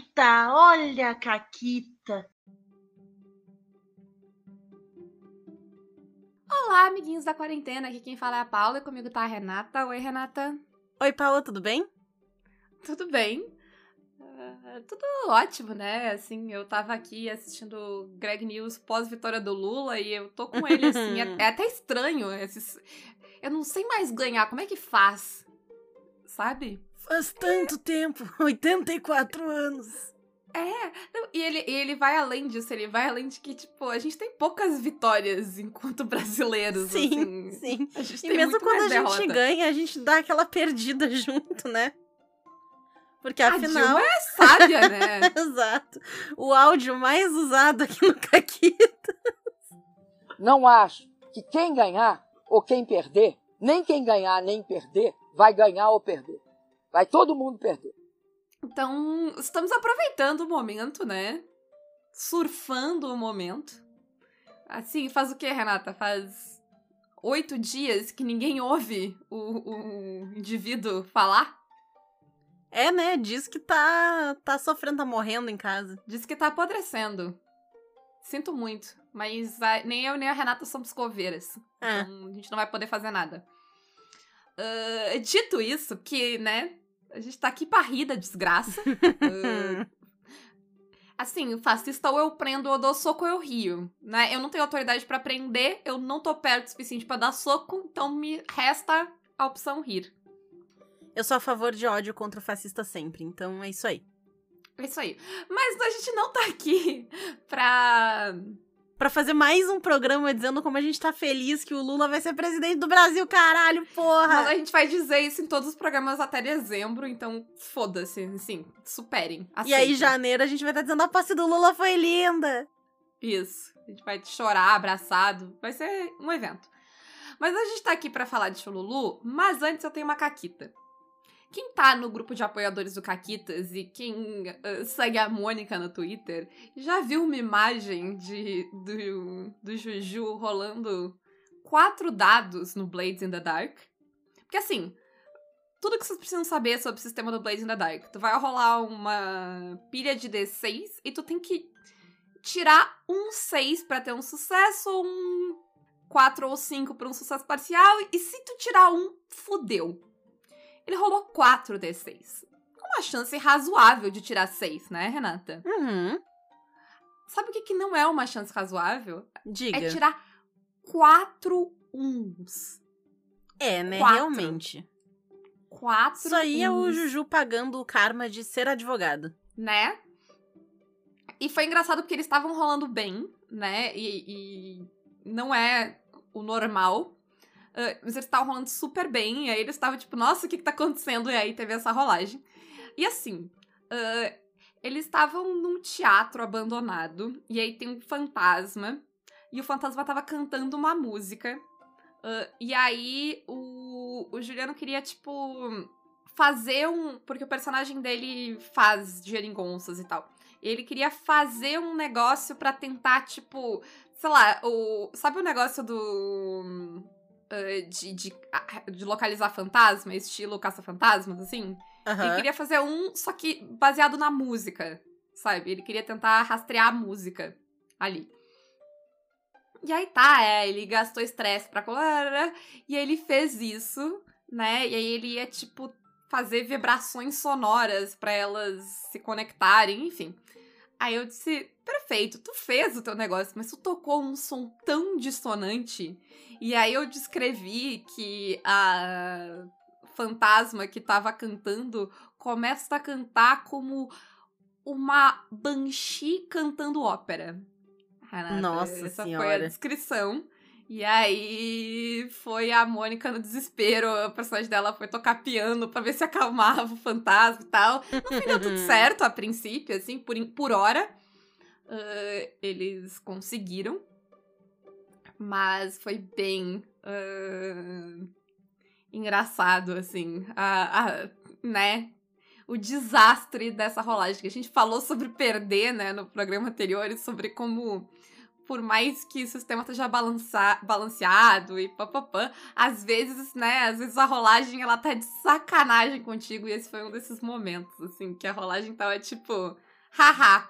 Caquita, olha a Caquita. Olá, amiguinhos da quarentena. Aqui quem fala é a Paula e comigo tá a Renata. Oi, Renata. Oi, Paula, tudo bem? Tudo bem. Uh, tudo ótimo, né? Assim, eu tava aqui assistindo Greg News pós-vitória do Lula e eu tô com ele, assim. é, é, até estranho. Esses... Eu não sei mais ganhar. Como é que faz? Sabe? Faz tanto tempo 84 anos. É, e ele, e ele vai além disso, ele vai além de que, tipo, a gente tem poucas vitórias enquanto brasileiros. Sim, assim. sim. A gente E tem mesmo quando a mais gente derrota. ganha, a gente dá aquela perdida junto, né? Porque A afinal. Dilma é sábia, né? Exato. O áudio mais usado aqui no Caquita. Não acho que quem ganhar ou quem perder, nem quem ganhar nem perder, vai ganhar ou perder. Vai todo mundo perder. Então, estamos aproveitando o momento, né? Surfando o momento. Assim, faz o que, Renata? Faz oito dias que ninguém ouve o, o indivíduo falar? É, né? Diz que tá, tá sofrendo, tá morrendo em casa. Diz que tá apodrecendo. Sinto muito, mas a- nem eu nem a Renata somos coveiras. É. Então, a gente não vai poder fazer nada. Ah, dito isso, que, né, a gente tá aqui pra rir da desgraça. Ah, assim, fascista ou eu prendo ou eu dou soco ou eu rio, né? Eu não tenho autoridade pra prender, eu não tô perto o suficiente pra dar soco, então me resta a opção rir. Eu sou a favor de ódio contra o fascista sempre, então é isso aí. É isso aí. Mas a gente não tá aqui pra Pra fazer mais um programa dizendo como a gente tá feliz que o Lula vai ser presidente do Brasil, caralho, Mas porra! a gente vai dizer isso em todos os programas até dezembro, então foda-se, assim, superem. E aí, janeiro, a gente vai estar dizendo a posse do Lula foi linda. Isso. A gente vai chorar abraçado. Vai ser um evento. Mas a gente tá aqui pra falar de Chululu, mas antes eu tenho uma caquita. Quem tá no grupo de apoiadores do Caquitas e quem ah, segue a Mônica no Twitter já viu uma imagem de, do, do Juju rolando quatro dados no Blades in the Dark? Porque assim, tudo que vocês precisam saber sobre o sistema do Blades in the Dark. Tu vai rolar uma pilha de D6 e tu tem que tirar um 6 pra ter um sucesso, ou um 4 ou 5 pra um sucesso parcial, e se tu tirar um, fudeu. Ele rolou 4 D6. Uma chance razoável de tirar 6, né, Renata? Uhum. Sabe o que, que não é uma chance razoável? Diga. É tirar 4 uns. É, né? Quatro. Realmente. 4 Isso aí é o uns. Juju pagando o karma de ser advogado. né? E foi engraçado porque eles estavam rolando bem, né? E, e não é o normal. Ah, mas eles estavam rolando super bem. E aí eles estavam tipo, nossa, o que, que tá acontecendo? E aí teve essa rolagem. E assim, ah, eles estavam num teatro abandonado. E aí tem um fantasma. E o fantasma tava cantando uma música. ah, e aí o, o Juliano queria, tipo, fazer um. Porque o personagem dele faz geringonças e tal. Ele queria fazer um negócio pra tentar, tipo, sei lá, o. Sabe o negócio do. Ah, de, de, de localizar fantasma, estilo caça-fantasmas, assim? Ele Aham. queria fazer um, só que baseado na música, sabe? Ele queria tentar rastrear a música ali. E aí tá, é, ele gastou estresse pra. E aí ele fez isso, né? E aí ele ia, tipo, fazer vibrações sonoras pra elas se conectarem, enfim. Aí eu disse: perfeito, tu fez o teu negócio, mas tu tocou um som tão dissonante. E aí eu descrevi que a fantasma que tava cantando começa a cantar como uma banshee cantando ópera. Nossa essa foi a Senhora. descrição. E aí foi a Mônica no desespero, o personagem dela foi tocar piano pra ver se acalmava o fantasma e tal. No fim deu tudo certo a princípio, assim, por, por hora. Ah, eles conseguiram. Mas foi bem ah, engraçado, assim. A, a- né? O desastre dessa rolagem. Que a gente falou sobre perder, né, no programa anterior, e sobre como por mais que o sistema esteja balanceado e papapã, às vezes, né, às vezes a rolagem, ela tá de sacanagem contigo, e esse foi um desses momentos, assim, que a rolagem tava, tipo, haha,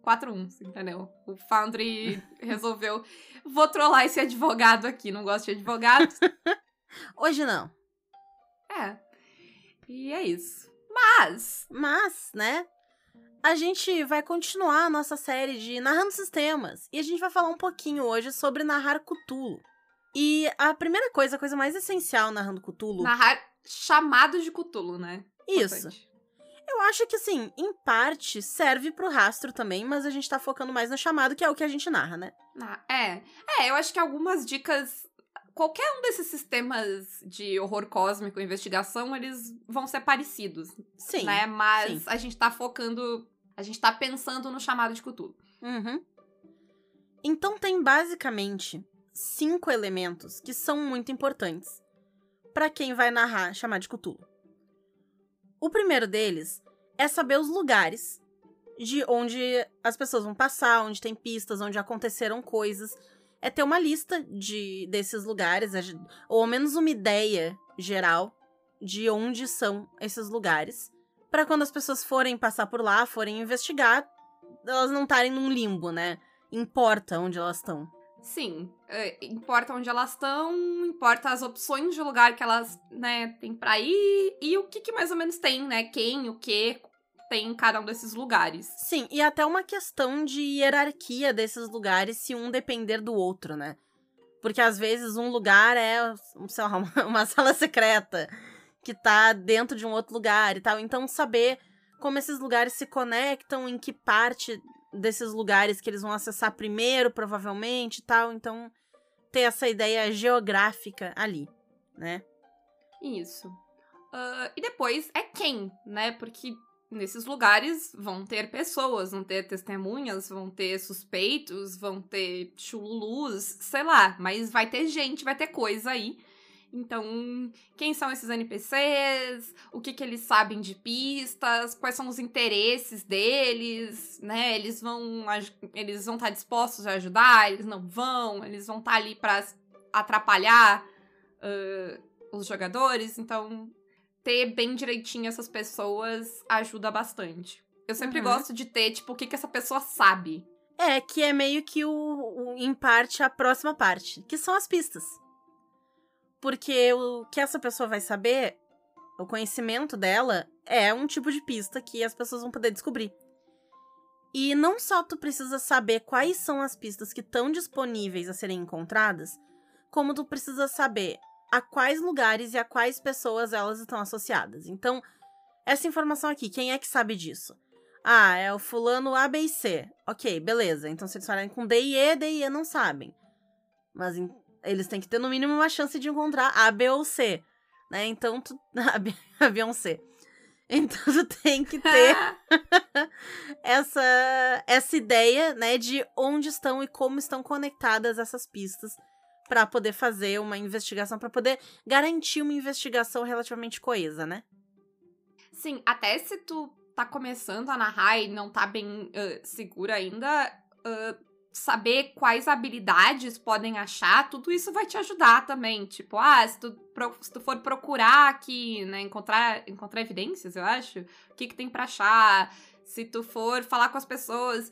4-1, entendeu? O Foundry resolveu, vou trollar esse advogado aqui, não gosto de advogados. Hoje não. É. E é isso. Mas, Mas, né? A gente vai continuar a nossa série de Narrando Sistemas. E a gente vai falar um pouquinho hoje sobre narrar Cthulhu. E a primeira coisa, a coisa mais essencial narrando Cthulhu. narrar chamado de Cthulhu, né? Isso. Importante. Eu acho que, assim, em parte serve pro rastro também, mas a gente tá focando mais no chamado, que é o que a gente narra, né? Ah, é. É, eu acho que algumas dicas. Qualquer um desses sistemas de horror cósmico investigação, eles vão ser parecidos, Sim. né? Mas sim. a gente tá focando. A gente tá pensando no chamado de Cthulhu. Uhum. Então tem basicamente cinco elementos que são muito importantes para quem vai narrar chamar de Cthulhu. O primeiro deles é saber os lugares de onde as pessoas vão passar, onde tem pistas, onde aconteceram coisas. É ter uma lista de desses lugares, ou ao menos uma ideia geral de onde são esses lugares, para quando as pessoas forem passar por lá, forem investigar, elas não estarem num limbo, né? Importa onde elas estão. Sim, é, importa onde elas estão, importa as opções de lugar que elas, né, têm pra ir e o que, que mais ou menos tem, né? Quem, o que tem em cada um desses lugares. Sim, e até uma questão de hierarquia desses lugares se um depender do outro, né? Porque às vezes um lugar é, sei lá, uma, uma sala secreta que tá dentro de um outro lugar e tal. Então, saber como esses lugares se conectam, em que parte desses lugares que eles vão acessar primeiro, provavelmente e tal. Então, ter essa ideia geográfica ali, né? Isso. Ah, e depois é quem, né? Porque nesses lugares vão ter pessoas, vão ter testemunhas, vão ter suspeitos, vão ter chululus, sei lá, mas vai ter gente, vai ter coisa aí. Então, quem são esses NPCs? O que, que eles sabem de pistas? Quais são os interesses deles? Né? Eles vão eles vão estar dispostos a ajudar? Eles não vão? Eles vão estar ali para atrapalhar ah, os jogadores? Então, ter bem direitinho essas pessoas ajuda bastante. Eu sempre Uhum. gosto de ter, tipo, o que, que essa pessoa sabe. É, que é meio que o, o- em parte, a próxima parte, que são as pistas. Porque o que essa pessoa vai saber, o conhecimento dela, é um tipo de pista que as pessoas vão poder descobrir. E não só tu precisa saber quais são as pistas que estão disponíveis a serem encontradas, como tu precisa saber a quais lugares e a quais pessoas elas estão associadas. Então, essa informação aqui, quem é que sabe disso? Ah, é o fulano A, B e C. Ok, beleza. Então, se eles falarem com D e E, D e E não sabem. Mas em- eles têm que ter, no mínimo, uma chance de encontrar A, B ou C. Né? Então, tu... A, B, a B é um C. Então, tu tem que ter essa, essa ideia, né, de onde estão e como estão conectadas essas pistas para poder fazer uma investigação, para poder garantir uma investigação relativamente coesa, né? Sim, até se tu tá começando a narrar e não tá bem ah, segura ainda, ah, saber quais habilidades podem achar, tudo isso vai te ajudar também. Tipo, ah, se tu, se tu for procurar aqui, né, encontrar, encontrar evidências, eu acho, o que que tem pra achar, se tu for falar com as pessoas,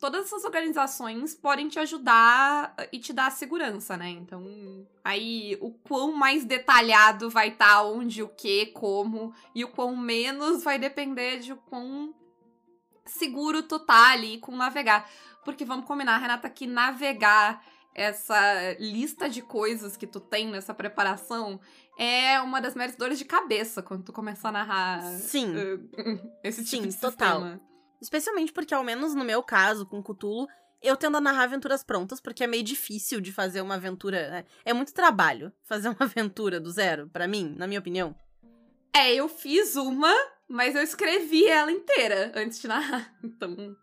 todas essas organizações podem te ajudar ah, e te dar segurança, né? Então, aí o quão mais detalhado vai estar onde, o que, como, e o quão menos vai depender de o quão seguro tu tá ali com navegar. Porque vamos combinar, Renata, que navegar essa lista de coisas que tu tem nessa preparação é uma das maiores dores de cabeça quando tu começar a narrar Sim. uh, esse tipo Sim, de total. sistema. Especialmente porque, ao menos no meu caso, com Cthulhu, eu tendo a narrar aventuras prontas, porque é meio difícil de fazer uma aventura. né? É muito trabalho fazer uma aventura do zero, pra mim, na minha opinião. É, eu fiz uma, mas eu escrevi ela inteira antes de narrar. Então,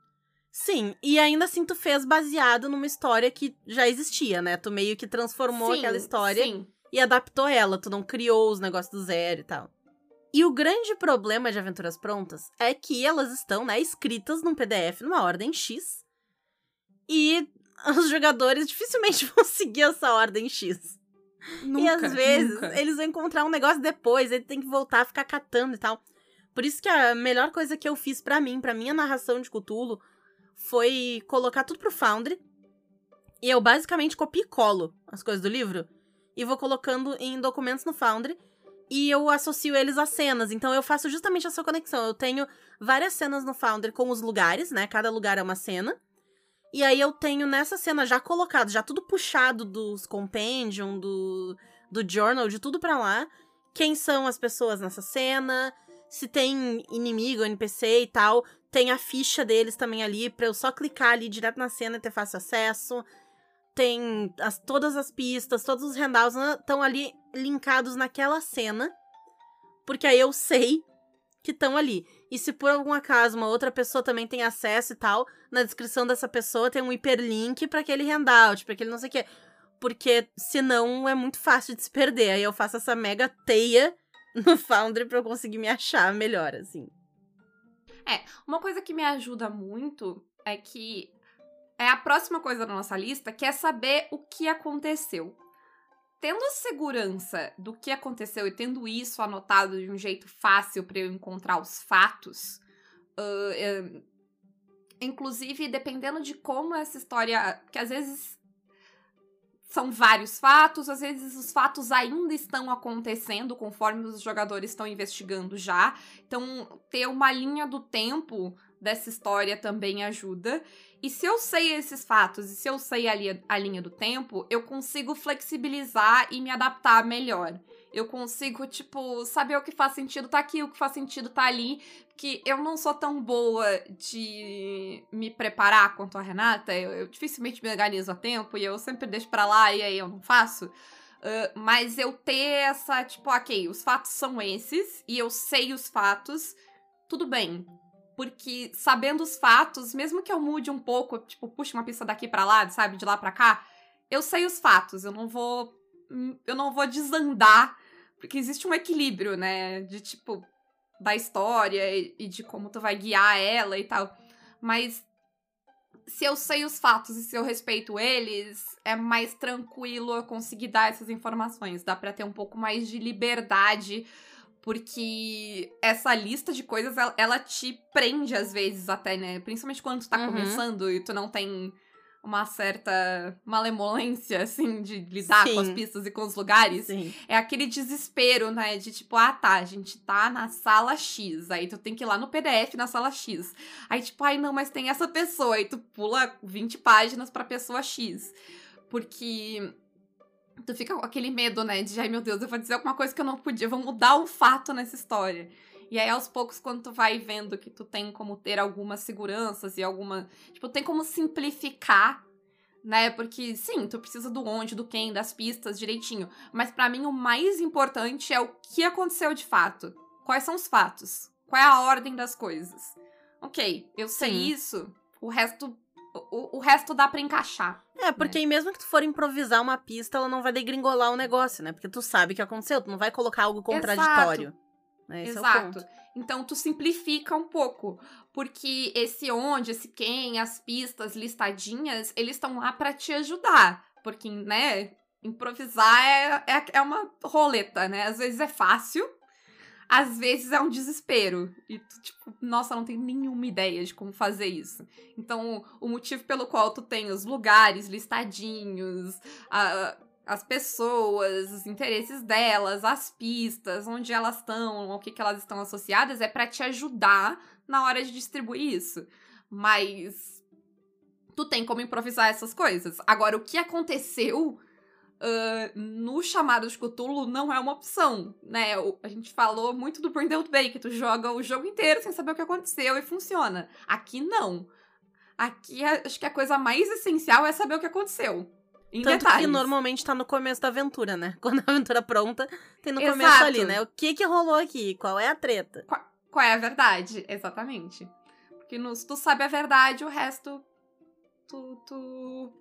Sim, e ainda assim tu fez baseado numa história que já existia, né? Tu meio que transformou sim, aquela história Sim. e adaptou ela, tu não criou os negócios do zero e tal. E o grande problema de aventuras prontas é que elas estão, né, escritas num PDF numa ordem X. E os jogadores dificilmente vão seguir essa ordem X. Nunca, e às vezes nunca. eles vão encontrar um negócio depois, ele tem que voltar a ficar catando e tal. Por isso que a melhor coisa que eu fiz pra mim, pra minha narração de Cthulhu, foi colocar tudo pro Foundry. E eu basicamente copio e colo as coisas do livro. E vou colocando em documentos no Foundry. E eu associo eles a cenas. Então eu faço justamente essa conexão. Eu tenho várias cenas no Foundry com os lugares, né? Cada lugar é uma cena. E aí eu tenho nessa cena já colocado, já tudo puxado dos compendium, do, do journal, de tudo pra lá. Quem são as pessoas nessa cena, se tem inimigo, NPC e tal. Tem a ficha deles também ali, pra eu só clicar ali direto na cena e ter fácil acesso. Tem as, todas as pistas, todos os handouts estão ali linkados naquela cena. Porque aí eu sei que estão ali. E se por algum acaso uma outra pessoa também tem acesso e tal, na descrição dessa pessoa tem um hiperlink para aquele handout, para aquele não sei o quê. Porque senão é muito fácil de se perder. Aí eu faço essa mega teia no Foundry pra eu conseguir me achar melhor, assim. É, uma coisa que me ajuda muito é que é a próxima coisa da nossa lista, que é saber o que aconteceu. Tendo segurança do que aconteceu e tendo isso anotado de um jeito fácil para eu encontrar os fatos, uh, uh, inclusive dependendo de como essa história. que às vezes são vários fatos, às vezes os fatos ainda estão acontecendo conforme os jogadores estão investigando já. Então, ter uma linha do tempo dessa história também ajuda. E se eu sei esses fatos e se eu sei a, li a linha do tempo, eu consigo flexibilizar e me adaptar melhor. Eu consigo, tipo, saber o que faz sentido tá aqui, o que faz sentido tá ali. Que eu não sou tão boa de me preparar quanto a Renata. Eu, eu dificilmente me organizo a tempo e eu sempre deixo pra lá e aí eu não faço. Uh, mas eu ter essa, tipo, ok, os fatos são esses e eu sei os fatos, tudo bem porque sabendo os fatos, mesmo que eu mude um pouco, tipo, puxe uma pista daqui para lá, sabe, de lá para cá, eu sei os fatos, eu não vou eu não vou desandar, porque existe um equilíbrio, né, de tipo da história e de como tu vai guiar ela e tal. Mas se eu sei os fatos e se eu respeito eles, é mais tranquilo eu conseguir dar essas informações. Dá para ter um pouco mais de liberdade porque essa lista de coisas, ela, ela, te prende às vezes até, né? Principalmente quando tu tá uhum. começando e tu não tem uma certa malemolência, assim, de lidar Sim. com as pistas e com os lugares. Sim. É aquele desespero, né? De tipo, ah, tá, a gente tá na sala X. Aí tu tem que ir lá no PDF na sala X. Aí, tipo, ai, não, mas tem essa pessoa. Aí tu pula 20 páginas pra pessoa X. Porque tu fica com aquele medo, né? De, ai meu Deus, eu vou dizer alguma coisa que eu não podia, eu vou mudar o fato nessa história. E aí, aos poucos, quando tu vai vendo que tu tem como ter algumas seguranças e alguma. Tipo, tem como simplificar, né? Porque, sim, tu precisa do onde, do quem, das pistas direitinho. Mas para mim, o mais importante é o que aconteceu de fato. Quais são os fatos? Qual é a ordem das coisas? Ok, eu sei sim. isso, o resto o, o resto dá para encaixar. É, porque né? mesmo que tu for improvisar uma pista, ela não vai degringolar o negócio, né? Porque tu sabe o que aconteceu, tu não vai colocar algo contraditório. Exato. Né? Exato. É então tu simplifica um pouco, porque esse onde, esse quem, as pistas listadinhas, eles estão lá para te ajudar, porque, né, improvisar é, é, é uma roleta, né? Às vezes é fácil, às vezes é um desespero. E tu, tipo, nossa, não tenho nenhuma ideia de como fazer isso. Então, o motivo pelo qual tu tem os lugares listadinhos, a, as pessoas, os interesses delas, as pistas, onde elas estão, o que, que elas estão associadas, é para te ajudar na hora de distribuir isso. Mas tu tem como improvisar essas coisas. Agora, o que aconteceu uh, no chamado de Cthulhu não é uma opção, né? A gente falou muito do Brindle Bay, que tu joga o jogo inteiro sem saber o que aconteceu e funciona. Aqui não. Aqui acho que a coisa mais essencial é saber o que aconteceu. Em Tanto detalhes. que normalmente tá no começo da aventura, né? Quando a aventura é pronta, tem no Exato. começo ali, né? O que que rolou aqui? Qual é a treta? Qual, qual é a verdade? Exatamente. Porque no, se tu sabe a verdade, o resto tu, tu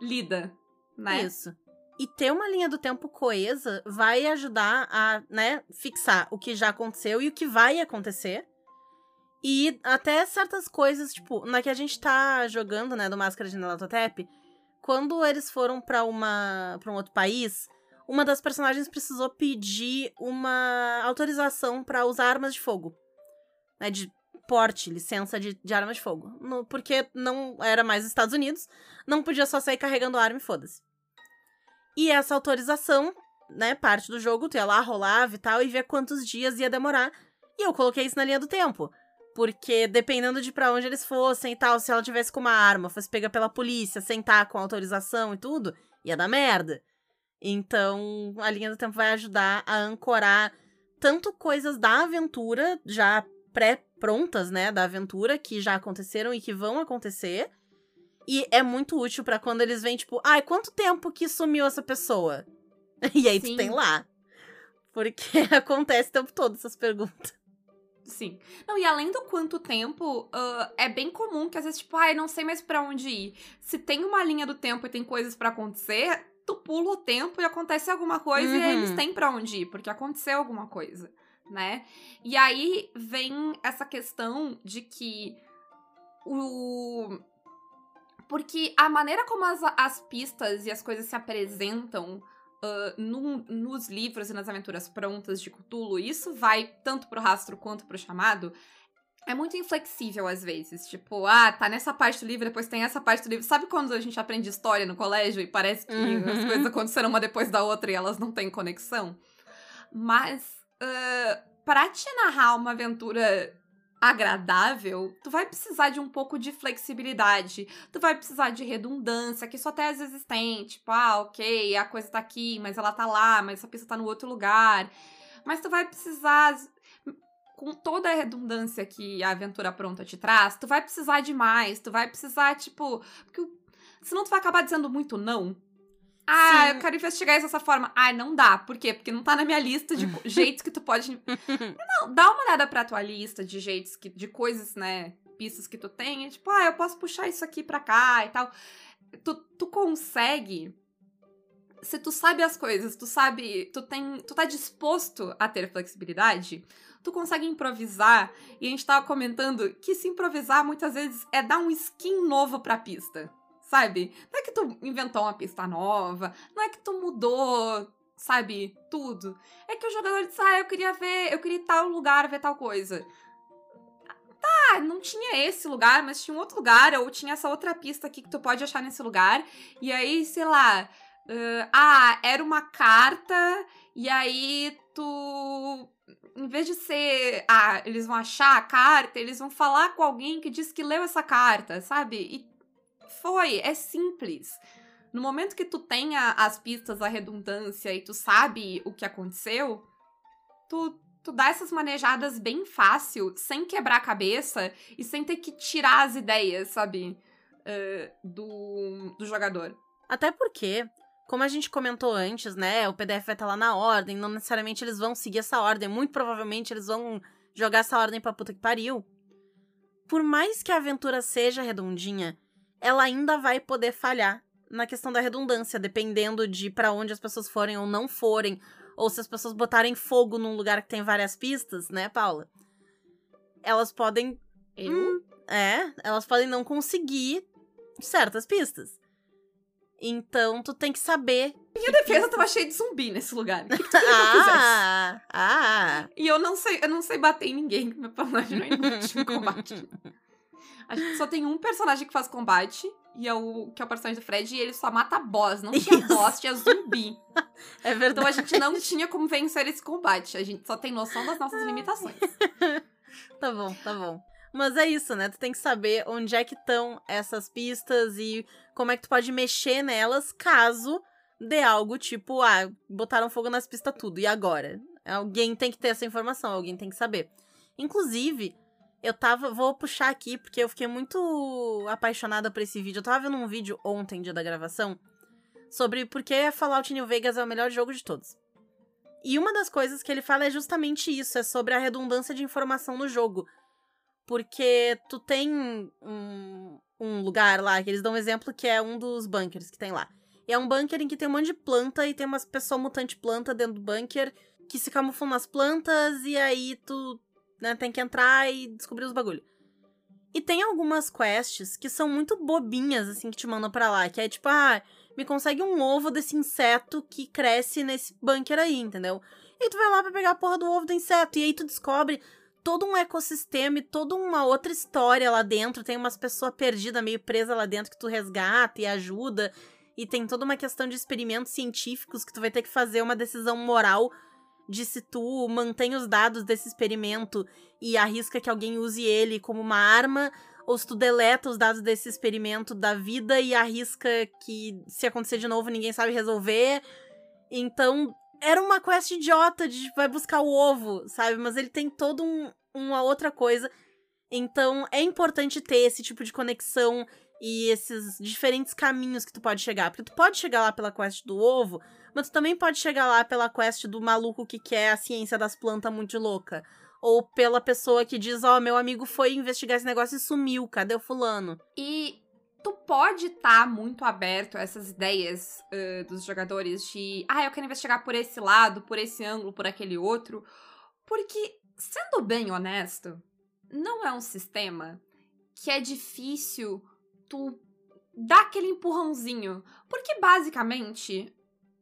lida né? Isso. E ter uma linha do tempo coesa vai ajudar a, né, fixar o que já aconteceu e o que vai acontecer. E até certas coisas, tipo, na que a gente tá jogando, né, do Máscara de Nelatotep, quando eles foram para uma para um outro país, uma das personagens precisou pedir uma autorização pra usar armas de fogo. Né, de porte, licença de, de armas de fogo. No- porque não era mais os Estados Unidos, não podia só sair carregando arma e foda-se. E essa autorização, né, parte do jogo, tu ia lá, rolava e tal, e via quantos dias ia demorar. E eu coloquei isso na linha do tempo. Porque dependendo de pra onde eles fossem e tal, se ela tivesse com uma arma, fosse pega pela polícia, sentar com autorização e tudo, ia dar merda. Então, a linha do tempo vai ajudar a ancorar tanto coisas da aventura, já pré-prontas, né, da aventura, que já aconteceram e que vão acontecer. E é muito útil pra quando eles vêm, tipo, ai, quanto tempo que sumiu essa pessoa? E aí Sim. tu tem lá. Porque acontece o tempo todo essas perguntas. Sim. Não, e além do quanto tempo, ah, é bem comum que às vezes, tipo, ai, não sei mais pra onde ir. Se tem uma linha do tempo e tem coisas pra acontecer, tu pula o tempo e acontece alguma coisa e aí Uhum. eles têm pra onde ir, porque aconteceu alguma coisa, né? E aí vem essa questão de que o. Porque a maneira como as, as pistas e as coisas se apresentam ah, num- nos livros e nas aventuras prontas de Cthulhu, isso vai tanto pro rastro quanto pro chamado. É muito inflexível às vezes. Tipo, ah, tá nessa parte do livro, depois tem essa parte do livro. Sabe quando a gente aprende história no colégio e parece que Uhum. as coisas aconteceram uma depois da outra e elas não têm conexão? Mas, ah, pra te narrar uma aventura agradável, tu vai precisar de um pouco de flexibilidade. Tu vai precisar de redundância, que isso até às vezes tem. Tipo, ah, ok, a coisa tá aqui, mas ela tá lá, mas essa pista tá no outro lugar. Mas tu vai precisar, com toda a redundância que a aventura pronta te traz, tu vai precisar de mais. Tu vai precisar, tipo. Porque senão tu vai acabar dizendo muito não. Ah, Sim. eu quero investigar isso dessa forma. Ah, não dá. Por quê? Porque não tá na minha lista de jeitos que tu pode não, dá uma olhada pra tua lista de jeitos, que, de coisas, né? Pistas que tu tem. e Tipo, ah, eu posso puxar isso aqui pra cá e tal. Tu, tu consegue. Se tu sabe as coisas, tu sabe. Tu tem. Tu tá disposto a ter flexibilidade, tu consegue improvisar. E a gente tava comentando que se improvisar muitas vezes é dar um skin novo pra pista. Sabe? Não é que tu inventou uma pista nova, não é que tu mudou, sabe, tudo. É que o jogador disse, ah, eu queria ver, eu queria ir tal lugar, ver tal coisa. Tá, não tinha esse lugar, mas tinha um outro lugar, ou tinha essa outra pista aqui que tu pode achar nesse lugar. E aí, sei lá, ãh, ah, era uma carta, e aí tu. Em vez de ser, ah, eles vão achar a carta, eles vão falar com alguém que diz que leu essa carta, sabe? E foi, é simples. No momento que tu tenha as pistas, a redundância e tu sabe o que aconteceu, tu, tu dá essas manejadas bem fácil, sem quebrar a cabeça e sem ter que tirar as ideias, sabe? eh, do, do jogador. Até porque, como a gente comentou antes, né? O PDF vai estar lá na ordem, não necessariamente eles vão seguir essa ordem, muito provavelmente eles vão jogar essa ordem pra puta que pariu. Por mais que a aventura seja redondinha, ela ainda vai poder falhar na questão da redundância, dependendo de pra onde as pessoas forem ou não forem, ou se as pessoas botarem fogo num lugar que tem várias pistas, né, Paula? Elas podem Eu? é, elas podem não conseguir certas pistas. Então, tu tem que saber. Minha defesa tava cheia de zumbi nesse lugar. O que, que tu queria que eu? Ah, ah. E eu não sei, eu não sei bater em ninguém, meu personagem não é inútil em combate. A gente só tem um personagem que faz combate, e é o que é o personagem do Fred, e ele só mata boss. Não tinha Isso. boss, tinha zumbi. É Então verdade. a gente não tinha como vencer esse combate. A gente só tem noção das nossas limitações. Tá bom, tá bom. Mas é isso, né? Tu tem que saber onde é que estão essas pistas e como é que tu pode mexer nelas caso dê algo tipo, ah, botaram fogo nas pistas tudo, e agora? Alguém tem que ter essa informação, alguém tem que saber. Inclusive, eu tava. Vou puxar aqui, porque eu fiquei muito apaixonada por esse vídeo. Eu tava vendo um vídeo ontem, dia da gravação, sobre por que Fallout New Vegas é o melhor jogo de todos. E uma das coisas que ele fala é justamente isso, é sobre a redundância de informação no jogo. Porque tu tem um, um lugar lá, que eles dão um exemplo que é um dos bunkers que tem lá. E é um bunker em que tem um monte de planta e tem umas pessoas mutante planta dentro do bunker que se camuflam nas plantas e aí tu né, tem que entrar e descobrir os bagulho. E tem algumas quests que são muito bobinhas, assim, que te mandam pra lá. Que é tipo, ah, me consegue um ovo desse inseto que cresce nesse bunker aí, entendeu? E tu vai lá pra pegar a porra do ovo do inseto. E aí tu descobre todo um ecossistema e toda uma outra história lá dentro. Tem umas pessoas perdidas, meio presas lá dentro, que tu resgata e ajuda. E tem toda uma questão de experimentos científicos que tu vai ter que fazer uma decisão moral de se tu mantém os dados desse experimento e arrisca que alguém use ele como uma arma, ou se tu deleta os dados desse experimento da vida e arrisca que se acontecer de novo ninguém sabe resolver. Então, era uma quest idiota de vai buscar o ovo, sabe? Mas ele tem todo um, uma outra coisa. Então, é importante ter esse tipo de conexão e esses diferentes caminhos que tu pode chegar. Porque tu pode chegar lá pela quest do ovo, mas tu também pode chegar lá pela quest do maluco que quer a ciência das plantas muito louca. Ou pela pessoa que diz, ó, oh, meu amigo foi investigar esse negócio e sumiu, cadê o fulano? E tu pode estar tá muito aberto a essas ideias uh, dos jogadores de, ah, eu quero investigar por esse lado, por esse ângulo, por aquele outro. Porque, sendo bem honesto, não é um sistema que é difícil tu dar aquele empurrãozinho. Porque, basicamente,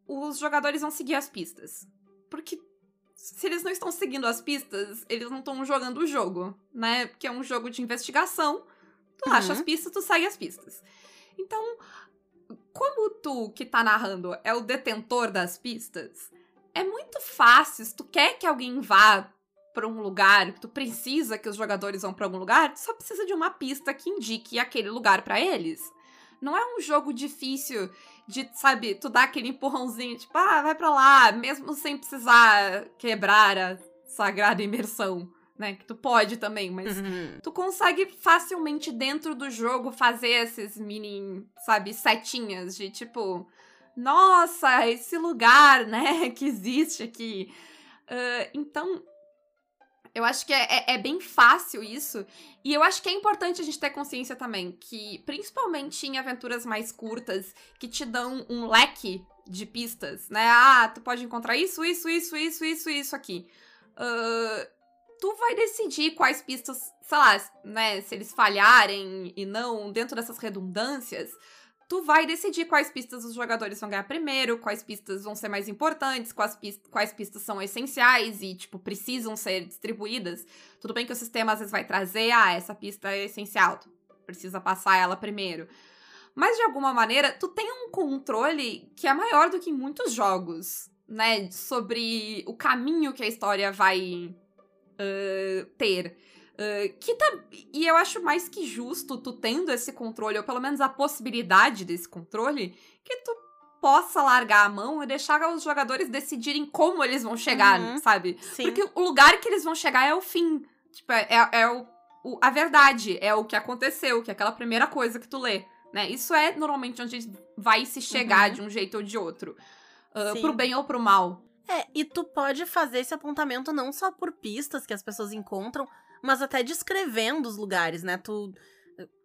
os jogadores vão seguir as pistas. Porque se eles não estão seguindo as pistas, eles não estão jogando o jogo, né? Porque é um jogo de investigação. Tu uhum. acha as pistas, tu segue as pistas. Então, como tu que tá narrando é o detentor das pistas, é muito fácil. Se tu quer que alguém vá para um lugar, tu precisa que os jogadores vão para algum lugar, tu só precisa de uma pista que indique aquele lugar para eles. Não é um jogo difícil de, sabe, tu dar aquele empurrãozinho, tipo, ah, vai pra lá, mesmo sem precisar quebrar a sagrada imersão, né? Que tu pode também, mas uhum. tu consegue facilmente dentro do jogo fazer esses mini, sabe, setinhas de tipo, nossa, esse lugar, né, que existe aqui. Uh, então, eu acho que é, é, é, bem fácil isso. E eu acho que é importante a gente ter consciência também que, principalmente em aventuras mais curtas, que te dão um leque de pistas, né? Ah, tu pode encontrar isso, isso, isso, isso, isso, isso aqui. Uh, tu vai decidir quais pistas, sei lá, né? Se eles falharem e não dentro dessas redundâncias tu vai decidir quais pistas os jogadores vão ganhar primeiro, quais pistas vão ser mais importantes, quais, pist quais pistas são essenciais e, tipo, precisam ser distribuídas. Tudo bem que o sistema às vezes vai trazer, ah, essa pista é essencial, tu precisa passar ela primeiro. Mas de alguma maneira, tu tem um controle que é maior do que em muitos jogos, né? Sobre o caminho que a história vai uh, ter. Uh, que tá, e eu acho mais que justo tu tendo esse controle, ou pelo menos a possibilidade desse controle, que tu possa largar a mão e deixar os jogadores decidirem como eles vão chegar, uhum. sabe? Sim. Porque o lugar que eles vão chegar é o fim. Tipo, é, é, é o, o, a verdade, é o que aconteceu, que é aquela primeira coisa que tu lê. Né? Isso é normalmente onde vai se chegar uhum. de um jeito ou de outro. Uh, pro bem ou pro mal. É, e tu pode fazer esse apontamento não só por pistas que as pessoas encontram, mas até descrevendo os lugares, né? Tu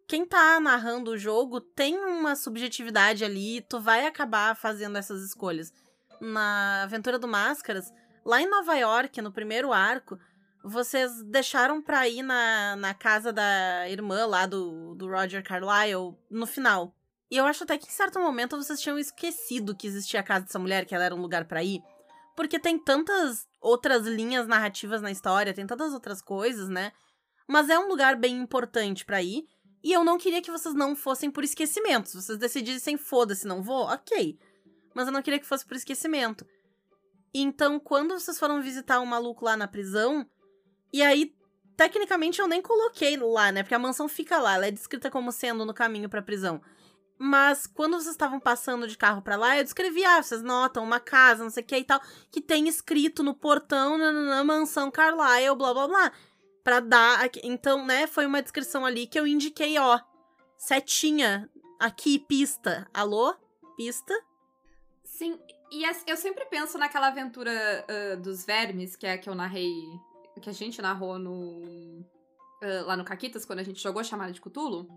quem tá narrando o jogo tem uma subjetividade ali, tu vai acabar fazendo essas escolhas. Na Aventura do Máscaras, lá em Nova York, no primeiro arco, vocês deixaram pra ir na, na casa da irmã lá do, do Roger Carlyle no final. E eu acho até que em certo momento vocês tinham esquecido que existia a casa dessa mulher, que ela era um lugar para ir. Porque tem tantas outras linhas narrativas na história, tem tantas outras coisas, né? Mas é um lugar bem importante para ir. E eu não queria que vocês não fossem por esquecimento. Se vocês decidissem, foda-se, não vou, ok. Mas eu não queria que fosse por esquecimento. Então, quando vocês foram visitar o um maluco lá na prisão, e aí, tecnicamente, eu nem coloquei lá, né? Porque a mansão fica lá, ela é descrita como sendo no caminho pra prisão. Mas quando vocês estavam passando de carro para lá, eu descrevi, ah, vocês notam uma casa, não sei o que e tal, que tem escrito no portão, na, mansão Carlyle, blá blá blá. Pra dar. Então, né, foi uma descrição ali que eu indiquei, ó. Setinha. Aqui, pista. Alô? Pista? Sim, e eu sempre penso naquela aventura uh, dos vermes, que é a que eu narrei. Que a gente narrou no. Uh, lá no Caquitas, quando a gente jogou a chamada de Cthulhu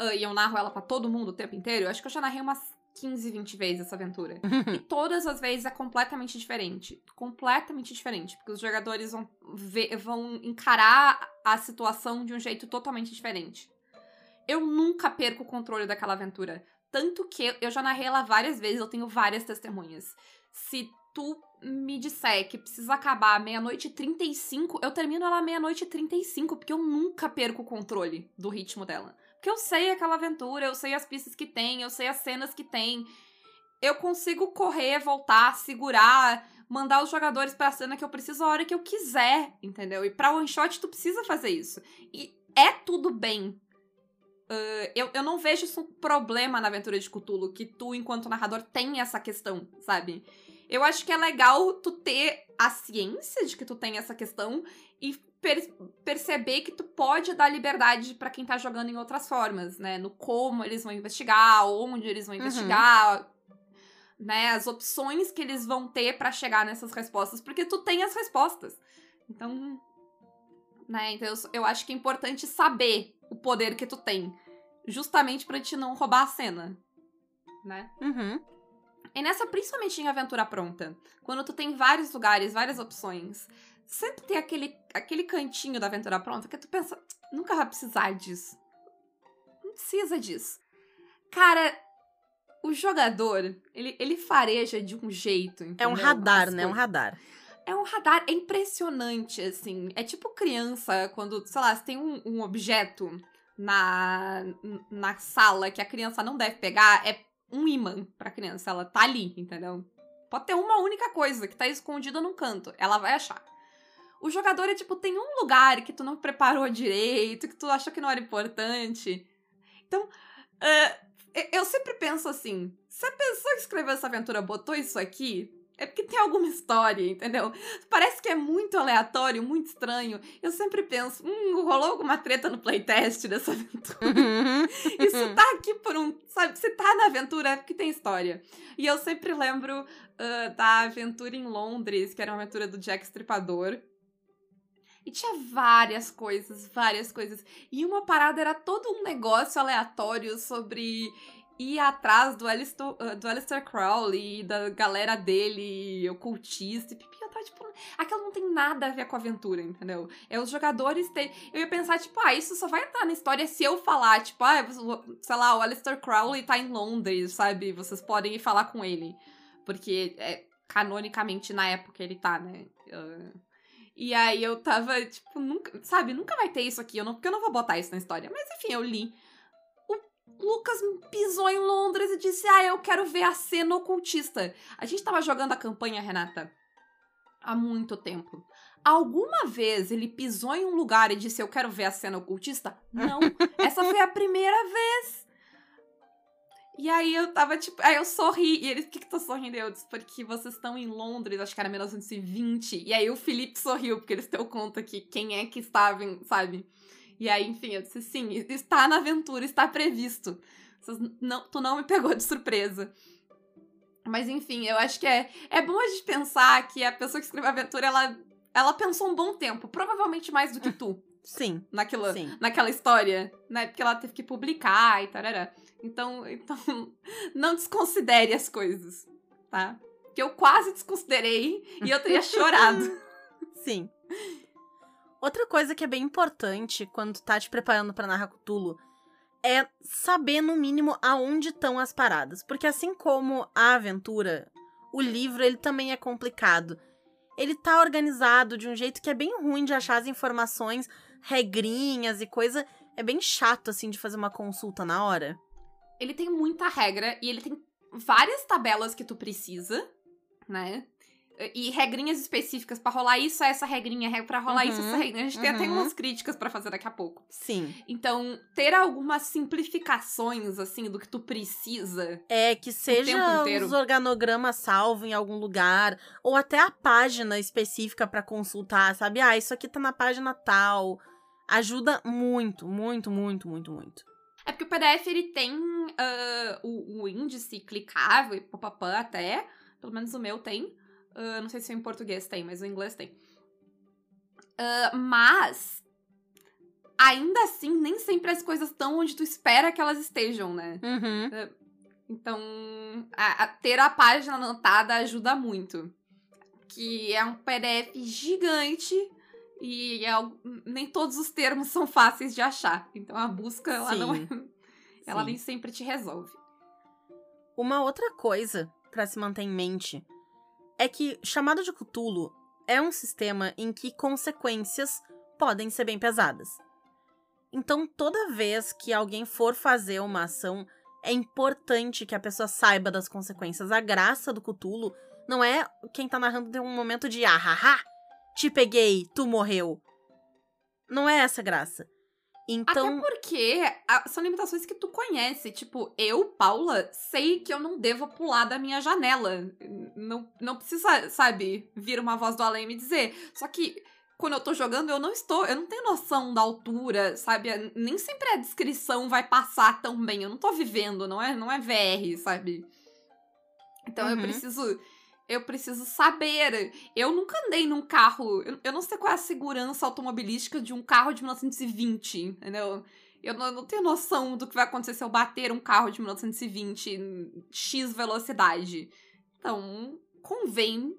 uh, e eu narro ela para todo mundo o tempo inteiro, eu acho que eu já narrei umas 15, 20 vezes essa aventura. e todas as vezes é completamente diferente. Completamente diferente. Porque os jogadores vão, ver, vão encarar a situação de um jeito totalmente diferente. Eu nunca perco o controle daquela aventura. Tanto que eu já narrei ela várias vezes, eu tenho várias testemunhas. Se tu me disser que precisa acabar meia-noite e 35, eu termino ela meia-noite e 35, porque eu nunca perco o controle do ritmo dela. Porque eu sei aquela aventura, eu sei as pistas que tem, eu sei as cenas que tem. Eu consigo correr, voltar, segurar, mandar os jogadores pra cena que eu preciso a hora que eu quiser, entendeu? E pra one shot tu precisa fazer isso. E é tudo bem. Uh, eu, eu não vejo isso um problema na aventura de Cthulhu, que tu, enquanto narrador, tem essa questão, sabe? Eu acho que é legal tu ter a ciência de que tu tem essa questão e per perceber que tu pode dar liberdade para quem tá jogando em outras formas, né? No como eles vão investigar, onde eles vão Uhum. investigar, né? As opções que eles vão ter para chegar nessas respostas, porque tu tem as respostas. Então, né? Então eu, eu acho que é importante saber o poder que tu tem, justamente pra te não roubar a cena, né? Uhum. E nessa, principalmente em aventura pronta, quando tu tem vários lugares, várias opções, sempre tem aquele, aquele cantinho da aventura pronta que tu pensa, nunca vai precisar disso. Não precisa disso. Cara, o jogador, ele, ele fareja de um jeito. É um entendeu? radar, As né? Um coisas. radar. É um radar, é impressionante, assim. É tipo criança, quando, sei lá, você tem um, um objeto na, na sala que a criança não deve pegar, é um imã pra criança. Ela tá ali, entendeu? Pode ter uma única coisa que tá escondida num canto. Ela vai achar. O jogador é tipo, tem um lugar que tu não preparou direito, que tu achou que não era importante. Então, ah, eu- sempre penso assim: se a pessoa que escreveu essa aventura botou isso aqui, é porque tem alguma história, entendeu? Parece que é muito aleatório, muito estranho. Eu sempre penso, hum, rolou alguma treta no playtest dessa aventura. Uhum. Isso tá aqui por um. Sabe, se tá na aventura é porque tem história. E eu sempre lembro ah, da aventura em Londres, que era uma aventura do Jack Stripador. E tinha várias coisas, várias coisas. E uma parada era todo um negócio aleatório sobre ir atrás do Alistair, ah, do Alistair Crowley, da galera dele, ocultista e pipi. Eu tava tipo, aquilo não tem nada a ver com a aventura, entendeu? É os jogadores ter. Eu ia pensar, tipo, ah, isso só vai entrar na história se eu falar, tipo, ah, sei lá, o Alistair Crowley tá em Londres, sabe? Vocês podem ir falar com ele. Porque, é, canonicamente, na época ele tá, né? Ah, e aí eu tava, tipo, nunca, sabe, nunca vai ter isso aqui, eu não, porque eu não vou botar isso na história. Mas enfim, eu li. O Lucas pisou em Londres e disse: Ah, eu quero ver a cena ocultista. A gente tava jogando a campanha, Renata, há muito tempo. Alguma vez ele pisou em um lugar e disse: Eu quero ver a cena ocultista? Não. Essa foi a primeira vez. E aí eu tava tipo. Aí eu sorri. E eles, por que que tu sorrindo? Eu disse, porque vocês estão em Londres, acho que era 1920. E aí o Felipe sorriu, porque eles deu conta que quem é que estava, em- sabe? E aí, enfim, eu disse, sim, está na aventura, está previsto. Vocês não, tu não me pegou de surpresa. Mas enfim, eu acho que é, é bom a gente pensar que a pessoa que escreveu a aventura, ela, ela pensou um bom tempo. Provavelmente mais do que tu Sim, naquela, sim. naquela história, né? Porque ela teve que publicar e tarará. Então, então não desconsidere as coisas, tá? Que eu quase desconsiderei e eu teria chorado. Sim. Outra coisa que é bem importante quando tá te preparando pra narrar Cthulhu é saber, no mínimo, aonde estão as paradas. Porque assim como a aventura, o livro, ele também é complicado. Ele tá organizado de um jeito que é bem ruim de achar as informações, regrinhas e coisa. É bem chato, assim, de fazer uma consulta na hora. Ele tem muita regra e ele tem várias tabelas que tu precisa, né? E regrinhas específicas pra rolar isso, é essa regrinha, re- pra rolar isso, Uhum, essa regrinha. A gente tem até uhum. umas críticas pra fazer daqui a pouco. Sim. Então, ter algumas simplificações, assim, do que tu precisa. É, que seja os organogramas salvo em algum lugar, ou até a página específica pra consultar, sabe? Ah, isso aqui tá na página tal. Ajuda muito, muito, muito, muito, muito. É porque o PDF ele tem ah, o, o índice clicável e papapá até. Pelo menos o meu tem. Ah, não sei se em português tem, mas o inglês tem. Ah, mas. Ainda assim, nem sempre as coisas estão onde tu espera que elas estejam, né? Uhum. Então, a- a- ter a página anotada ajuda muito. Que é um PDF gigante e é nem todos os termos são fáceis de achar. Então a busca, ela não é, ela Sim. nem sempre te resolve. Uma outra coisa para se manter em mente é que chamado de Cthulhu é um sistema em que consequências podem ser bem pesadas. Então, toda vez que alguém for fazer uma ação, é importante que a pessoa saiba das consequências. A graça do Cthulhu não é quem tá narrando ter um momento de ah, te peguei, tu morreu. Não é essa graça. Então, Até porque são limitações que tu conhece. Tipo, eu, Paula, sei que eu não devo pular da minha janela. Não, não precisa, sabe, vir uma voz do além e me dizer. Só que quando eu tô jogando, eu não estou, eu não tenho noção da altura, sabe? Nem sempre a descrição vai passar tão bem. Eu não tô vivendo, não é, não é VR, sabe? Então eu Uhum. preciso eu preciso saber. Eu nunca andei num carro. Eu, eu não sei qual é a segurança automobilística de um carro de 1920, entendeu? Eu não, eu não tenho noção do que vai acontecer se eu bater um carro de 1920 em X velocidade. Então, convém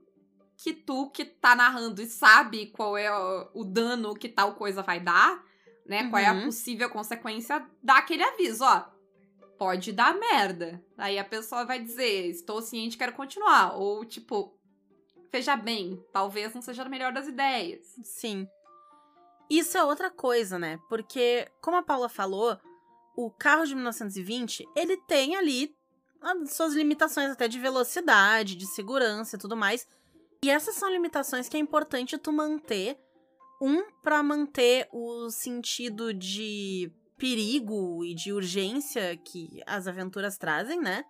que tu que tá narrando e sabe qual é o, o dano que tal coisa vai dar, né? Qual é a Uhum. possível consequência, dá aquele aviso, ó. Pode dar merda. Aí a pessoa vai dizer, estou ciente, quero continuar. Ou, tipo, veja bem, talvez não seja a melhor das ideias. sim. Isso é outra coisa, né? Porque, como a Paula falou, o carro de 1920, ele tem ali as suas limitações até de velocidade, de segurança e tudo mais. E essas são limitações que é importante tu manter. Um, pra manter o sentido de perigo e de urgência que as aventuras trazem, né?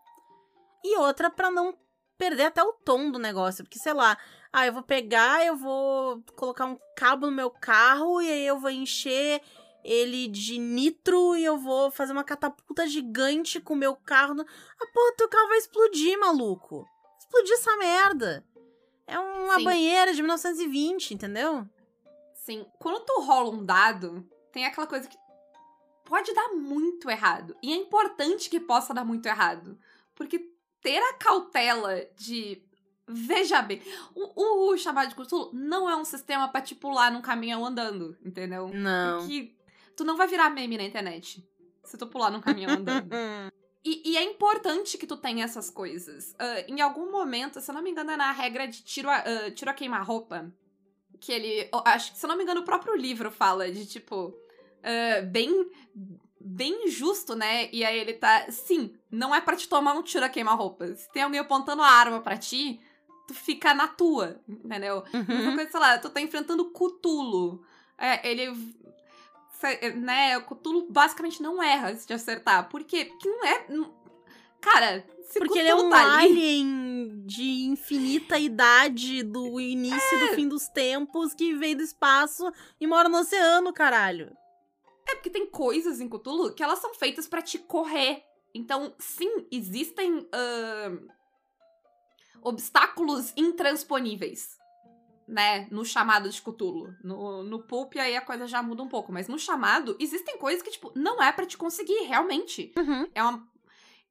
E outra, pra não perder até o tom do negócio. Porque, sei lá, ah, eu vou pegar, eu vou colocar um cabo no meu carro e aí eu vou encher ele de nitro e eu vou fazer uma catapulta gigante com o meu carro. no- Ah, pô, teu carro vai explodir, maluco. Explodir essa merda. É uma Sim. banheira de 1920, entendeu? Sim, quando tu rola um dado, tem aquela coisa que pode dar muito errado. E é importante que possa dar muito errado. Porque ter a cautela de. Veja bem, o, o chamado de Cthulhu não é um sistema pra te pular num caminhão andando, entendeu? Não. Que tu não vai virar meme na internet se tu pular num caminhão andando. E, e é importante que tu tenha essas coisas. Ah, em algum momento, se eu não me engano, é na regra de tiro a, ah, tiro a queima-roupa. Que ele. acho que, se eu não me engano, o próprio livro fala de tipo. Ah, bem. Bem justo, né? E aí ele tá. Sim, não é pra te tomar um tiro a queima-roupa. Se tem alguém apontando a arma pra ti, tu fica na tua, entendeu? Mesma Uhum. coisa, sei lá, tu tá enfrentando Cthulhu. É, ele. Né, o Cthulhu basicamente não erra se te acertar. Por quê? Porque não é. Cara, se Porque ele é um tá ali. alien de infinita idade do início e do fim dos tempos que veio do espaço e mora no oceano, caralho. É porque tem coisas em Cthulhu que elas são feitas pra te correr. Então, sim, existem ahn, obstáculos intransponíveis, né? No chamado de Cthulhu. No, no Pulp, aí a coisa já muda um pouco. Mas no chamado, existem coisas que, tipo, não é pra te conseguir, realmente. Uhum. É uma.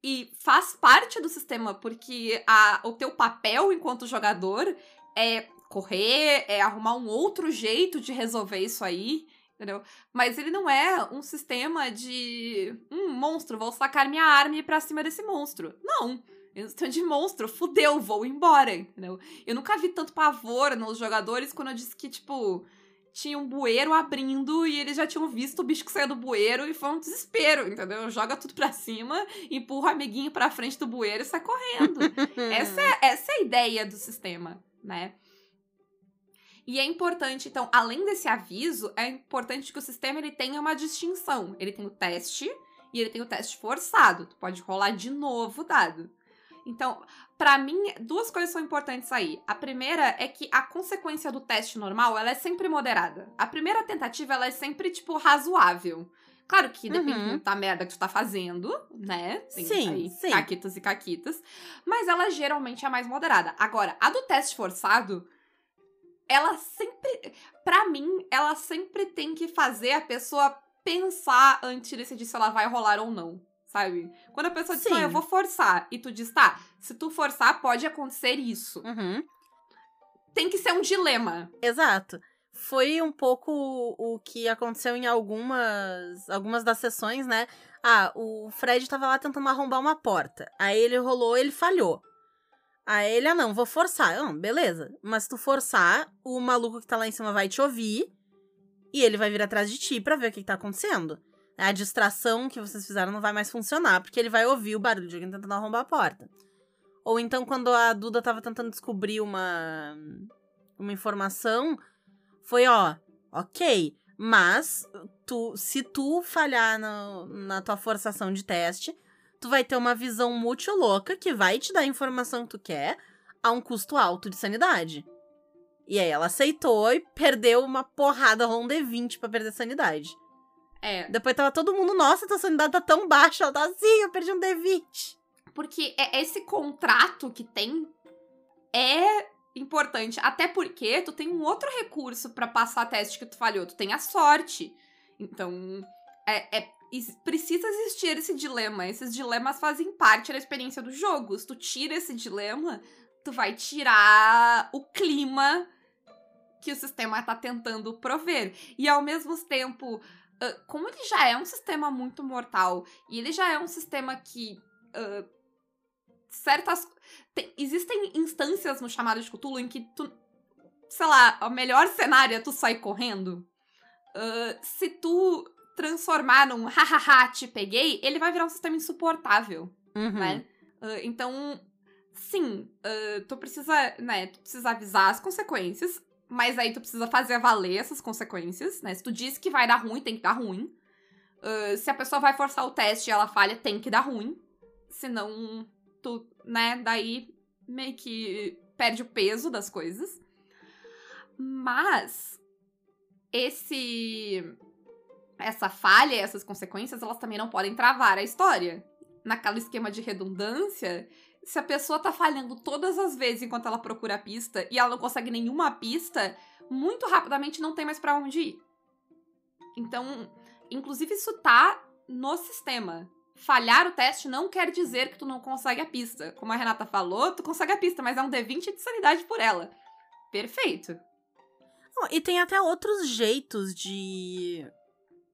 E faz parte do sistema, porque a, o teu papel enquanto jogador é correr, é arrumar um outro jeito de resolver isso aí, entendeu? Mas ele não é um sistema de. Um monstro, vou sacar minha arma e ir pra cima desse monstro. Não. Sistema de monstro, fudeu, vou embora, entendeu? Eu nunca vi tanto pavor nos jogadores quando eu disse que, tipo, tinha um bueiro abrindo e eles já tinham visto o bicho que saiu do bueiro e foi um desespero, entendeu? Joga tudo pra cima, empurra o amiguinho pra frente do bueiro e sai correndo. essa, é, essa é a ideia do sistema, né? E é importante, então, além desse aviso, é importante que o sistema ele tenha uma distinção. Ele tem o teste e ele tem o teste forçado. Tu pode rolar de novo o dado. Então, Pra mim, duas coisas são importantes aí. A primeira é que a consequência do teste normal, ela é sempre moderada. A primeira tentativa, ela é sempre, tipo, razoável. Claro que depende Uhum. da merda que tu tá fazendo, né? Tem Sim, aí sim. caquitas e caquitas. Mas ela geralmente é mais moderada. Agora, a do teste forçado, ela sempre... Pra mim, ela sempre tem que fazer a pessoa pensar antes de decidir se ela vai rolar ou não. Sabe? Quando a pessoa diz, não, eu vou forçar, e tu diz, tá, se tu forçar, pode acontecer isso. Uhum. Tem que ser um dilema. Exato. Foi um pouco o que aconteceu em algumas, algumas das sessões, né? Ah, o Fred tava lá tentando arrombar uma porta. Aí ele rolou, ele falhou. Aí ele, ah, não, vou forçar. Não, beleza. Mas se tu forçar, o maluco que tá lá em cima vai te ouvir e ele vai vir atrás de ti pra ver o que, que tá acontecendo. A distração que vocês fizeram não vai mais funcionar, porque ele vai ouvir o barulho de alguém tentando arrombar a porta. Ou então, quando a Duda tava tentando descobrir uma, uma informação, foi, ó, ok, mas tu, se tu falhar no, na tua forçação de teste, tu vai ter uma visão muito louca que vai te dar a informação que tu quer a um custo alto de sanidade. E aí ela aceitou e perdeu uma porrada, um D20 pra perder sanidade. É, Depois tava todo mundo, nossa, tua sanidade tá tão baixa. Ela tá assim, eu perdi um D20. porque é- esse contrato que tem é importante. Até porque tu tem um outro recurso pra passar teste que tu falhou. Tu tem a sorte. Então, é, é- is- precisa existir esse dilema. Esses dilemas fazem parte da experiência do jogo. Se tu tira esse dilema, tu vai tirar o clima que o sistema tá tentando prover. E ao mesmo tempo, como ele já é um sistema muito mortal, e ele já é um sistema que ah, certas. tem- existem instâncias no chamado de Cthulhu em que tu. Sei lá, o melhor cenário é tu sair correndo. Ah, se tu transformar num hahaha, te peguei, ele vai virar um sistema insuportável, Uhum. né? Ah, então, sim, ah, tu precisa, né? Tu precisa avisar as consequências, mas aí tu precisa fazer valer essas consequências, né? Se tu diz que vai dar ruim, tem que dar ruim. Ah, se a pessoa vai forçar o teste e ela falha, tem que dar ruim. Senão, tu, né, daí meio que perde o peso das coisas. Mas esse essa falha essas consequências, elas também não podem travar a história. Naquele esquema de redundância, se a pessoa tá falhando todas as vezes enquanto ela procura a pista e ela não consegue nenhuma pista, muito rapidamente não tem mais pra onde ir. Então, inclusive isso tá no sistema. Falhar o teste não quer dizer que tu não consegue a pista. Como a Renata falou, tu consegue a pista, mas é um D20 de sanidade por ela. Perfeito. E tem até outros jeitos de,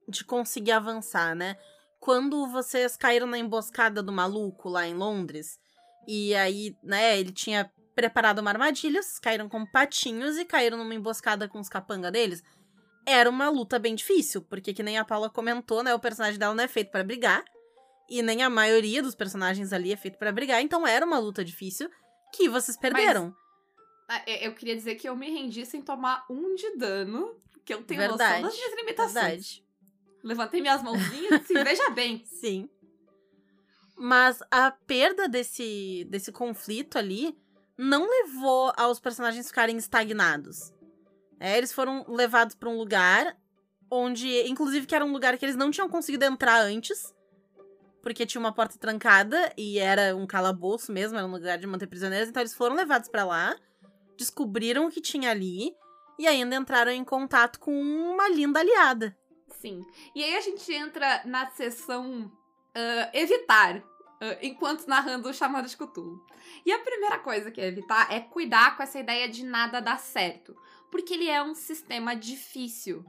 de conseguir avançar, né? Quando vocês caíram na emboscada do maluco lá em Londres, e aí, né, ele tinha preparado uma armadilha, vocês caíram como patinhos e caíram numa emboscada com os capanga deles. Era uma luta bem difícil, porque que nem a Paula comentou, né, o personagem dela não é feito pra brigar, e nem a maioria dos personagens ali é feito pra brigar, então era uma luta difícil que vocês perderam. Ah, eu- Eu queria dizer que eu me rendi sem tomar um de dano, porque eu tenho Verdade, noção das minhas limitações. Verdade. Levantei minhas mãozinhas e disse, veja bem. Sim. Mas a perda desse, desse conflito ali não levou aos personagens ficarem estagnados. É, eles foram levados para um lugar onde, inclusive, que era um lugar que eles não tinham conseguido entrar antes, porque tinha uma porta trancada e era um calabouço mesmo, era um lugar de manter prisioneiros. Então eles foram levados para lá, descobriram o que tinha ali e ainda entraram em contato com uma linda aliada. Sim. E aí a gente entra na sessão ah, evitar, ah, enquanto narrando o chamado de Cthulhu. E a primeira coisa que é evitar é cuidar com essa ideia de nada dar certo. Porque ele é um sistema difícil.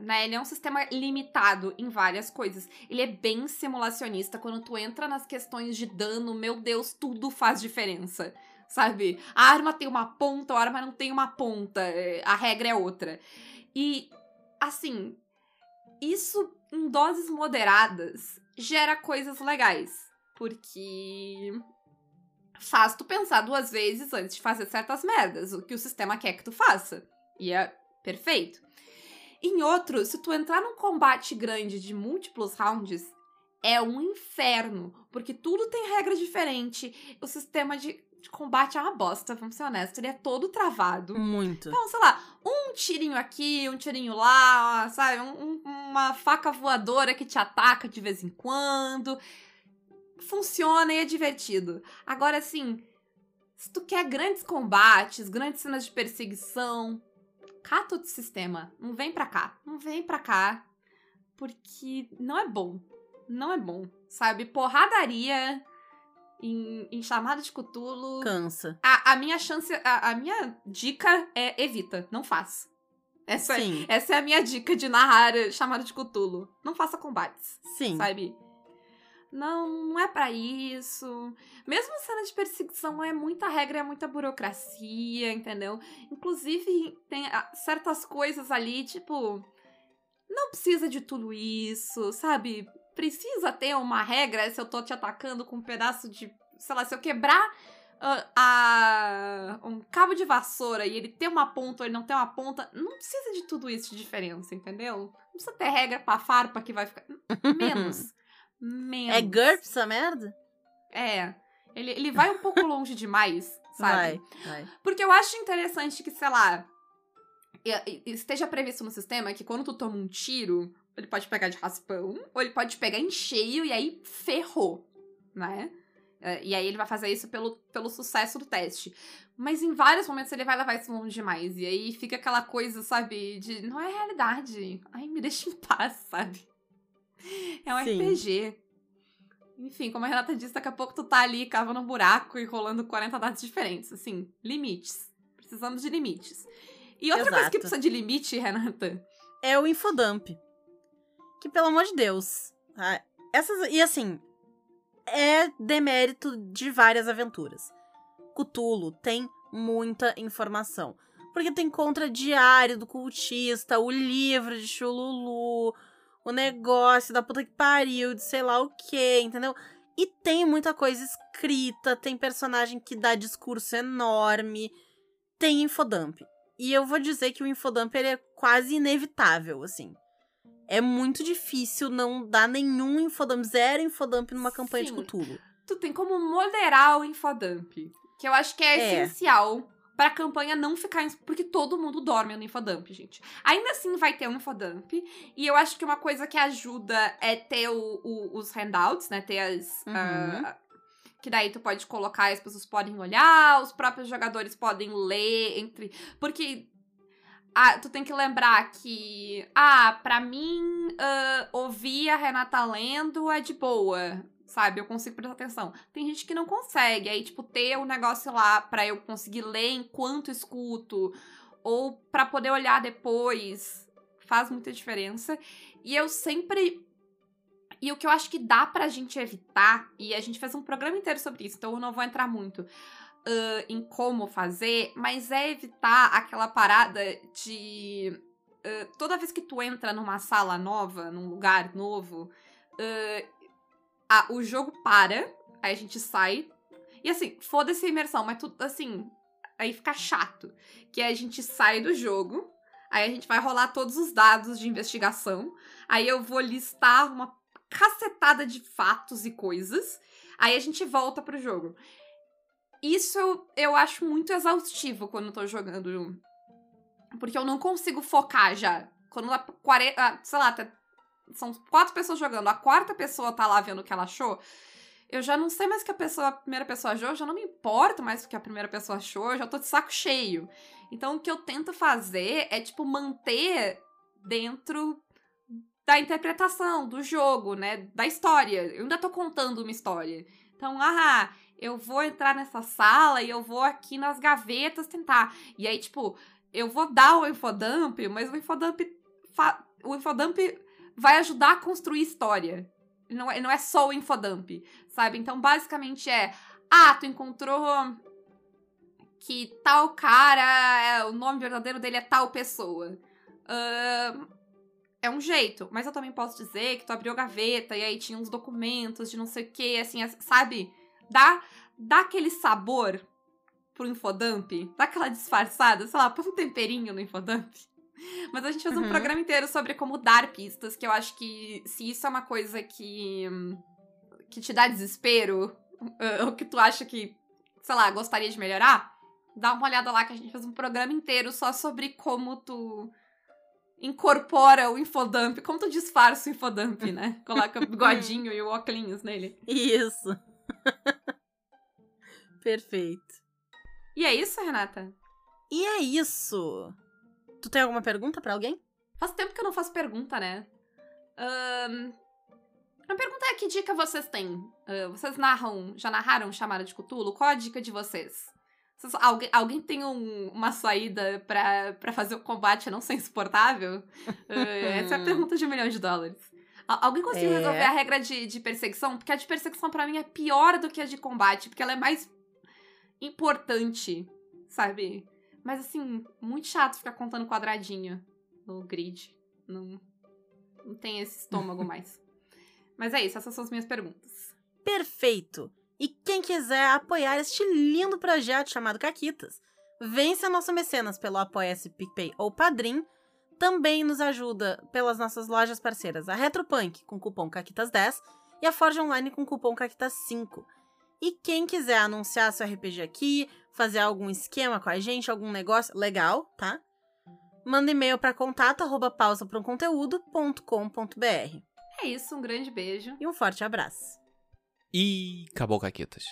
Né? Ele é um sistema limitado em várias coisas. Ele é bem simulacionista. Quando tu entra nas questões de dano, meu Deus, tudo faz diferença. Sabe? A arma tem uma ponta, a arma não tem uma ponta. é, A regra é outra. E, assim, isso em doses moderadas gera coisas legais. Porque faz tu pensar duas vezes antes de fazer certas merdas, o que o sistema quer que tu faça. E é perfeito. Em outro, se tu entrar num combate grande de múltiplos rounds, é um inferno, porque tudo tem regra diferente. O sistema de, de combate é uma bosta, vamos ser honestos, ele é todo travado. Muito. Então, sei lá, um tirinho aqui, um tirinho lá, sabe? Um- um- uma faca voadora que te ataca de vez em quando. Funciona e é divertido. Agora, assim, se tu quer grandes combates, grandes cenas de perseguição, cata outro sistema. Não vem pra cá. Não vem pra cá. Porque não é bom. Não é bom. Sabe? Porradaria em, em chamada de Cthulhu. Cansa. A, a minha chance, a, a minha dica é evita, não faz. Essa, é, Sim. essa é a minha dica de narrar chamada de Cthulhu. Não faça combates, Sim. sabe? não, não é para isso. Mesmo cena de perseguição é muita regra, é muita burocracia, entendeu? Inclusive, tem ah, certas coisas ali, tipo. Não precisa de tudo isso, sabe? Precisa ter uma regra se eu tô te atacando com um pedaço de. Sei lá, se eu quebrar uh, a, um cabo de vassoura e ele tem uma ponta ou ele não tem uma ponta, não precisa de tudo isso de diferença, entendeu? Não precisa ter regra pra farpa que vai ficar. Menos. Menos. É GURPS essa merda? É. Ele, ele vai um pouco longe demais, sabe? Vai, vai. Porque eu acho interessante que, sei lá, esteja previsto no sistema que quando tu toma um tiro, ele pode pegar de raspão, ou ele pode pegar em cheio e aí ferrou, né? E aí ele vai fazer isso pelo, pelo sucesso do teste. Mas em vários momentos ele vai levar isso longe demais. E aí fica aquela coisa, sabe, de não é realidade. Ai, me deixa em paz, sabe? É um Sim. RPG. Enfim, como a Renata disse, daqui a pouco tu tá ali cavando um buraco e rolando 40 dados diferentes. Assim, limites. Precisamos de limites. E outra coisa que Exato. precisa de limite, Renata. É o Infodump. Que, pelo amor de Deus. tá? Essas, e assim, é demérito de várias aventuras. Cthulhu tem muita informação. Porque tem contra diário do cultista, o livro de Chululu, o negócio da puta que pariu, de sei lá o que, entendeu? E tem muita coisa escrita, tem personagem que dá discurso enorme, tem infodump. E eu vou dizer que o infodump ele é quase inevitável, assim. É muito difícil não dar nenhum infodump, zero infodump numa campanha Sim. de Cthulhu. Tu tem como moderar o infodump. Que eu acho que é, É. essencial pra campanha não ficar. Porque todo mundo dorme no infodump, gente. Ainda assim vai ter um infodump. E eu acho que uma coisa que ajuda é ter o- o- os handouts, né? Ter as. Uhum. ah, que daí tu pode colocar, as pessoas podem olhar, os próprios jogadores podem ler entre. Porque. Ah, tu tem que lembrar que. Ah, pra mim, ah, ouvir a Renata lendo é de boa. Sabe? Eu consigo prestar atenção. Tem gente que não consegue. Aí, tipo, ter o negócio lá pra eu conseguir ler enquanto escuto. Ou pra poder olhar depois. Faz muita diferença. E eu sempre. E o que eu acho que dá pra gente evitar, e a gente fez um programa inteiro sobre isso, então eu não vou entrar muito ah, em como fazer, mas é evitar aquela parada de. ah, toda vez que tu entra numa sala nova, num lugar novo, ah, ah, o jogo para, aí a gente sai. E assim, foda-se a imersão, mas tudo assim. Aí fica chato. Que a gente sai do jogo, aí a gente vai rolar todos os dados de investigação, aí eu vou listar uma cacetada de fatos e coisas, aí a gente volta pro jogo. Isso eu, eu acho muito exaustivo quando eu tô jogando. Porque eu não consigo focar já. Quando a 40. ah, sei lá, tá- são quatro pessoas jogando, a quarta pessoa tá lá vendo o que ela achou. Eu já não sei mais o que a pessoa, a primeira pessoa achou, eu já não me importo mais o que a primeira pessoa achou, eu já tô de saco cheio. Então o que eu tento fazer é, tipo, manter dentro da interpretação, do jogo, né? Da história. Eu ainda tô contando uma história. Então, ah, eu vou entrar nessa sala e eu vou aqui nas gavetas tentar. E aí, tipo, eu vou dar o infodump, mas o infodump, o infodump vai ajudar a construir história. Não é, não é só o infodump, sabe? Então, basicamente é, ah, tu encontrou que tal cara, é, o nome verdadeiro dele é tal pessoa. Ahn, é um jeito, mas eu também posso dizer que tu abriu a gaveta e aí tinha uns documentos de não sei o que, assim, as- sabe? Dá, dá aquele sabor pro infodump, dá aquela disfarçada, sei lá, põe um temperinho no infodump. Mas a gente fez um Uhum. programa inteiro sobre como dar pistas, que eu acho que se isso é uma coisa que que te dá desespero, ou que tu acha que, sei lá, gostaria de melhorar, dá uma olhada lá que a gente fez um programa inteiro só sobre como tu incorpora o infodump, como tu disfarça o infodump, né? Coloca o bigodinho e o óculos nele. Isso. Perfeito. E é isso, Renata? E é isso. Tu tem alguma pergunta pra alguém? Faz tempo que eu não faço pergunta, né? Ahn, a pergunta é: que dica vocês têm? Ah, vocês narram, já narraram Chamada de Cthulhu? Qual a dica de vocês? Vocês- alguém, alguém tem um- uma saída pra, pra fazer o combate não ser insuportável? Ah, essa é a pergunta de um milhão de dólares. Al- Alguém conseguiu É. resolver a regra de, de perseguição? Porque a de perseguição pra mim é pior do que a de combate, porque ela é mais importante, sabe? Mas assim, muito chato ficar contando quadradinho no grid. Não, não tem esse estômago mais. Mas é isso, essas são as minhas perguntas. Perfeito! E quem quiser apoiar este lindo projeto chamado Caquitas, vence a nosso mecenas pelo Apoia-se PicPay ou Padrim. Também nos ajuda pelas nossas lojas parceiras, a Retropunk com cupom Caquitas10 e a Forge Online com cupom Caquitas5. E quem quiser anunciar seu RPG aqui, fazer algum esquema com a gente, algum negócio legal, tá? Manda e-mail para contato arroba. É isso, um grande beijo. E um forte abraço. E acabou, Caquetas.